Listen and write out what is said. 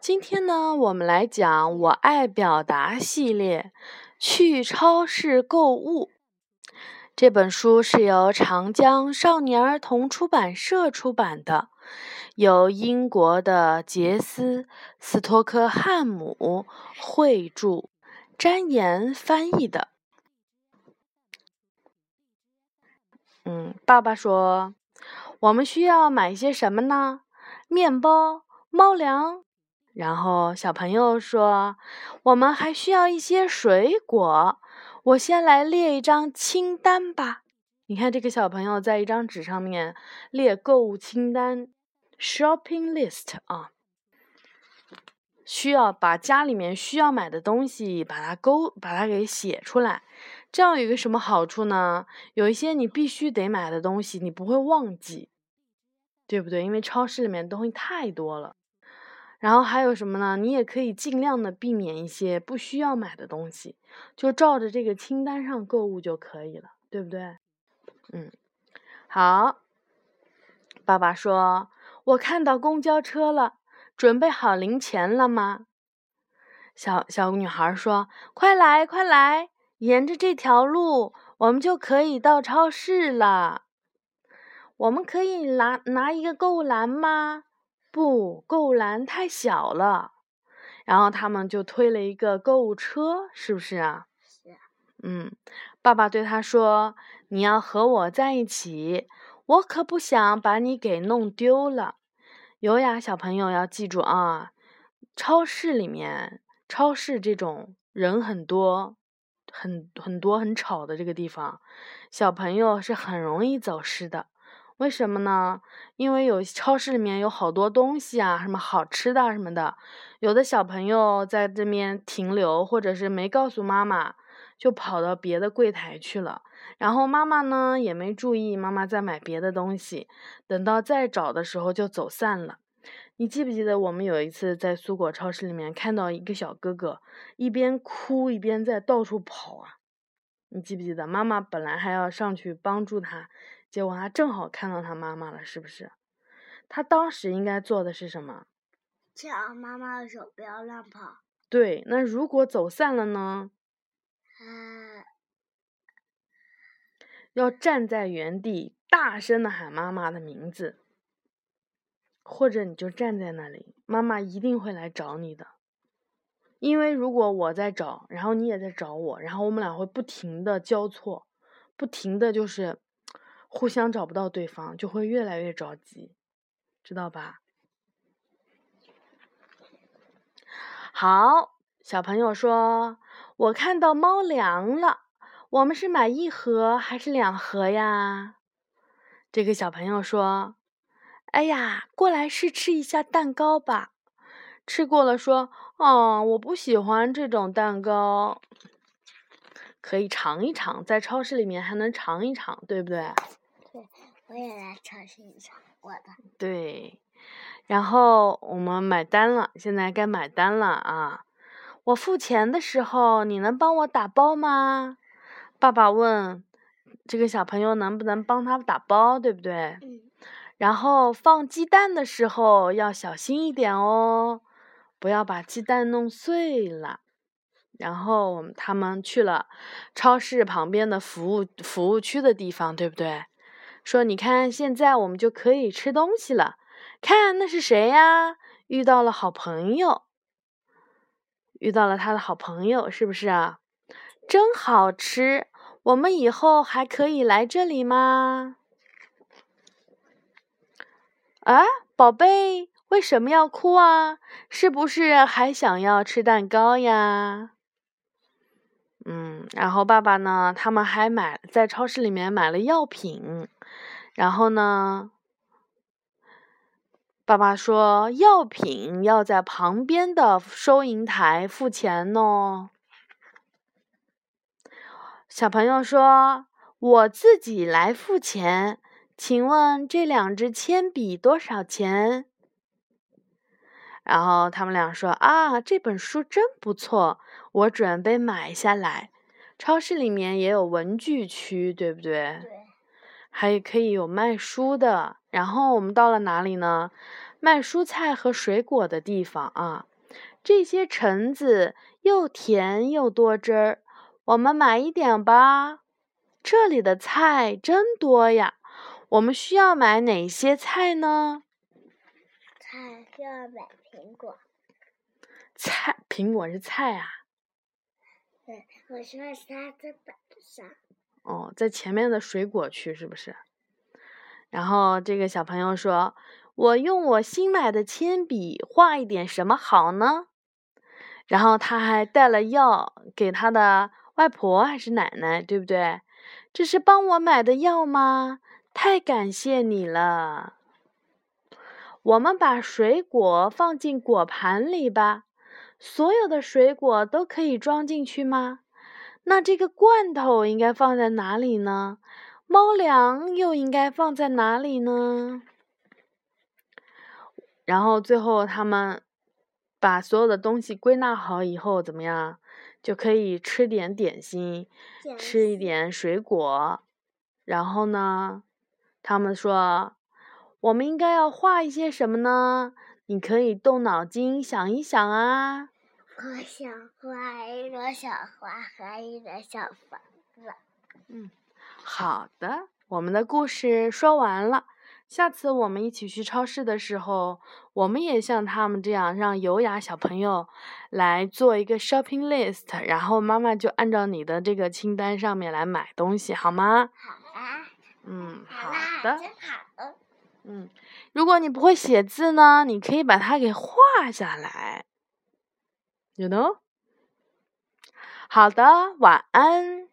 今天呢，我们来讲《我爱表达》系列，去超市购物。这本书是由长江少年儿童出版社出版的，由英国的杰斯·斯托克汉姆绘著，詹岩翻译的。嗯，爸爸说，我们需要买些什么呢？面包、猫粮。然后小朋友说：“我们还需要一些水果。”我先来列一张清单吧。你看，这个小朋友在一张纸上面列购物清单 （shopping list） 啊，需要把家里面需要买的东西把它勾，把它给写出来。这样有一个什么好处呢？有一些你必须得买的东西，你不会忘记，对不对？因为超市里面东西太多了。然后还有什么呢？你也可以尽量的避免一些不需要买的东西，就照着这个清单上购物就可以了，对不对？嗯，好。爸爸说：“我看到公交车了，准备好零钱了吗？”小小女孩说：“快来，快来，沿着这条路，我们就可以到超市了。我们可以拿拿一个购物篮吗？”不，购物篮太小了，然后他们就推了一个购物车，是不是啊？是。嗯，爸爸对他说：“你要和我在一起，我可不想把你给弄丢了。”优雅小朋友要记住啊，超市里面，超市这种人很多、很很多、很吵的这个地方，小朋友是很容易走失的。为什么呢？因为有超市里面有好多东西啊，什么好吃的什么的，有的小朋友在这边停留，或者是没告诉妈妈，就跑到别的柜台去了。然后妈妈呢也没注意，妈妈在买别的东西，等到再找的时候就走散了。你记不记得我们有一次在苏果超市里面看到一个小哥哥，一边哭一边在到处跑啊？你记不记得？妈妈本来还要上去帮助他。结果他正好看到他妈妈了，是不是？他当时应该做的是什么？牵妈妈的手，不要乱跑。对，那如果走散了呢？嗯。要站在原地，大声的喊妈妈的名字，或者你就站在那里，妈妈一定会来找你的。因为如果我在找，然后你也在找我，然后我们俩会不停的交错，不停的就是。互相找不到对方，就会越来越着急，知道吧？好，小朋友说：“我看到猫粮了，我们是买一盒还是两盒呀？”这个小朋友说：“哎呀，过来试吃一下蛋糕吧。”吃过了说：“哦，我不喜欢这种蛋糕。”可以尝一尝，在超市里面还能尝一尝，对不对？对，我也来尝试一尝我的。对，然后我们买单了，现在该买单了啊！我付钱的时候，你能帮我打包吗？爸爸问这个小朋友能不能帮他打包，对不对？嗯。然后放鸡蛋的时候要小心一点哦，不要把鸡蛋弄碎了。然后他们去了超市旁边的服务服务区的地方，对不对？说你看，现在我们就可以吃东西了。看那是谁呀？遇到了好朋友，遇到了他的好朋友，是不是啊？真好吃！我们以后还可以来这里吗？啊，宝贝，为什么要哭啊？是不是还想要吃蛋糕呀？嗯，然后爸爸呢？他们还买在超市里面买了药品，然后呢，爸爸说药品要在旁边的收银台付钱哦。小朋友说：“我自己来付钱，请问这两支铅笔多少钱？”然后他们俩说：“啊，这本书真不错，我准备买下来。超市里面也有文具区，对不对？对。还可以有卖书的。然后我们到了哪里呢？卖蔬菜和水果的地方啊。这些橙子又甜又多汁儿，我们买一点吧。这里的菜真多呀，我们需要买哪些菜呢？菜需要买苹果。菜，苹果是菜啊？对，我说它在本上。哦，在前面的水果区是不是？然后这个小朋友说：“我用我新买的铅笔画一点什么好呢？”然后他还带了药给他的外婆还是奶奶，对不对？这是帮我买的药吗？太感谢你了！我们把水果放进果盘里吧。所有的水果都可以装进去吗？那这个罐头应该放在哪里呢？猫粮又应该放在哪里呢？然后最后他们把所有的东西归纳好以后，怎么样？就可以吃点点心，吃一点水果。然后呢，他们说，我们应该要画一些什么呢？你可以动脑筋想一想啊。我想画一朵小花和一个小房子。嗯，好的，我们的故事说完了。下次我们一起去超市的时候，我们也像他们这样，让优雅小朋友来做一个 shopping list，然后妈妈就按照你的这个清单上面来买东西，好吗？好啊。嗯，好的。真好。嗯，如果你不会写字呢，你可以把它给画下来。You know？好的，晚安。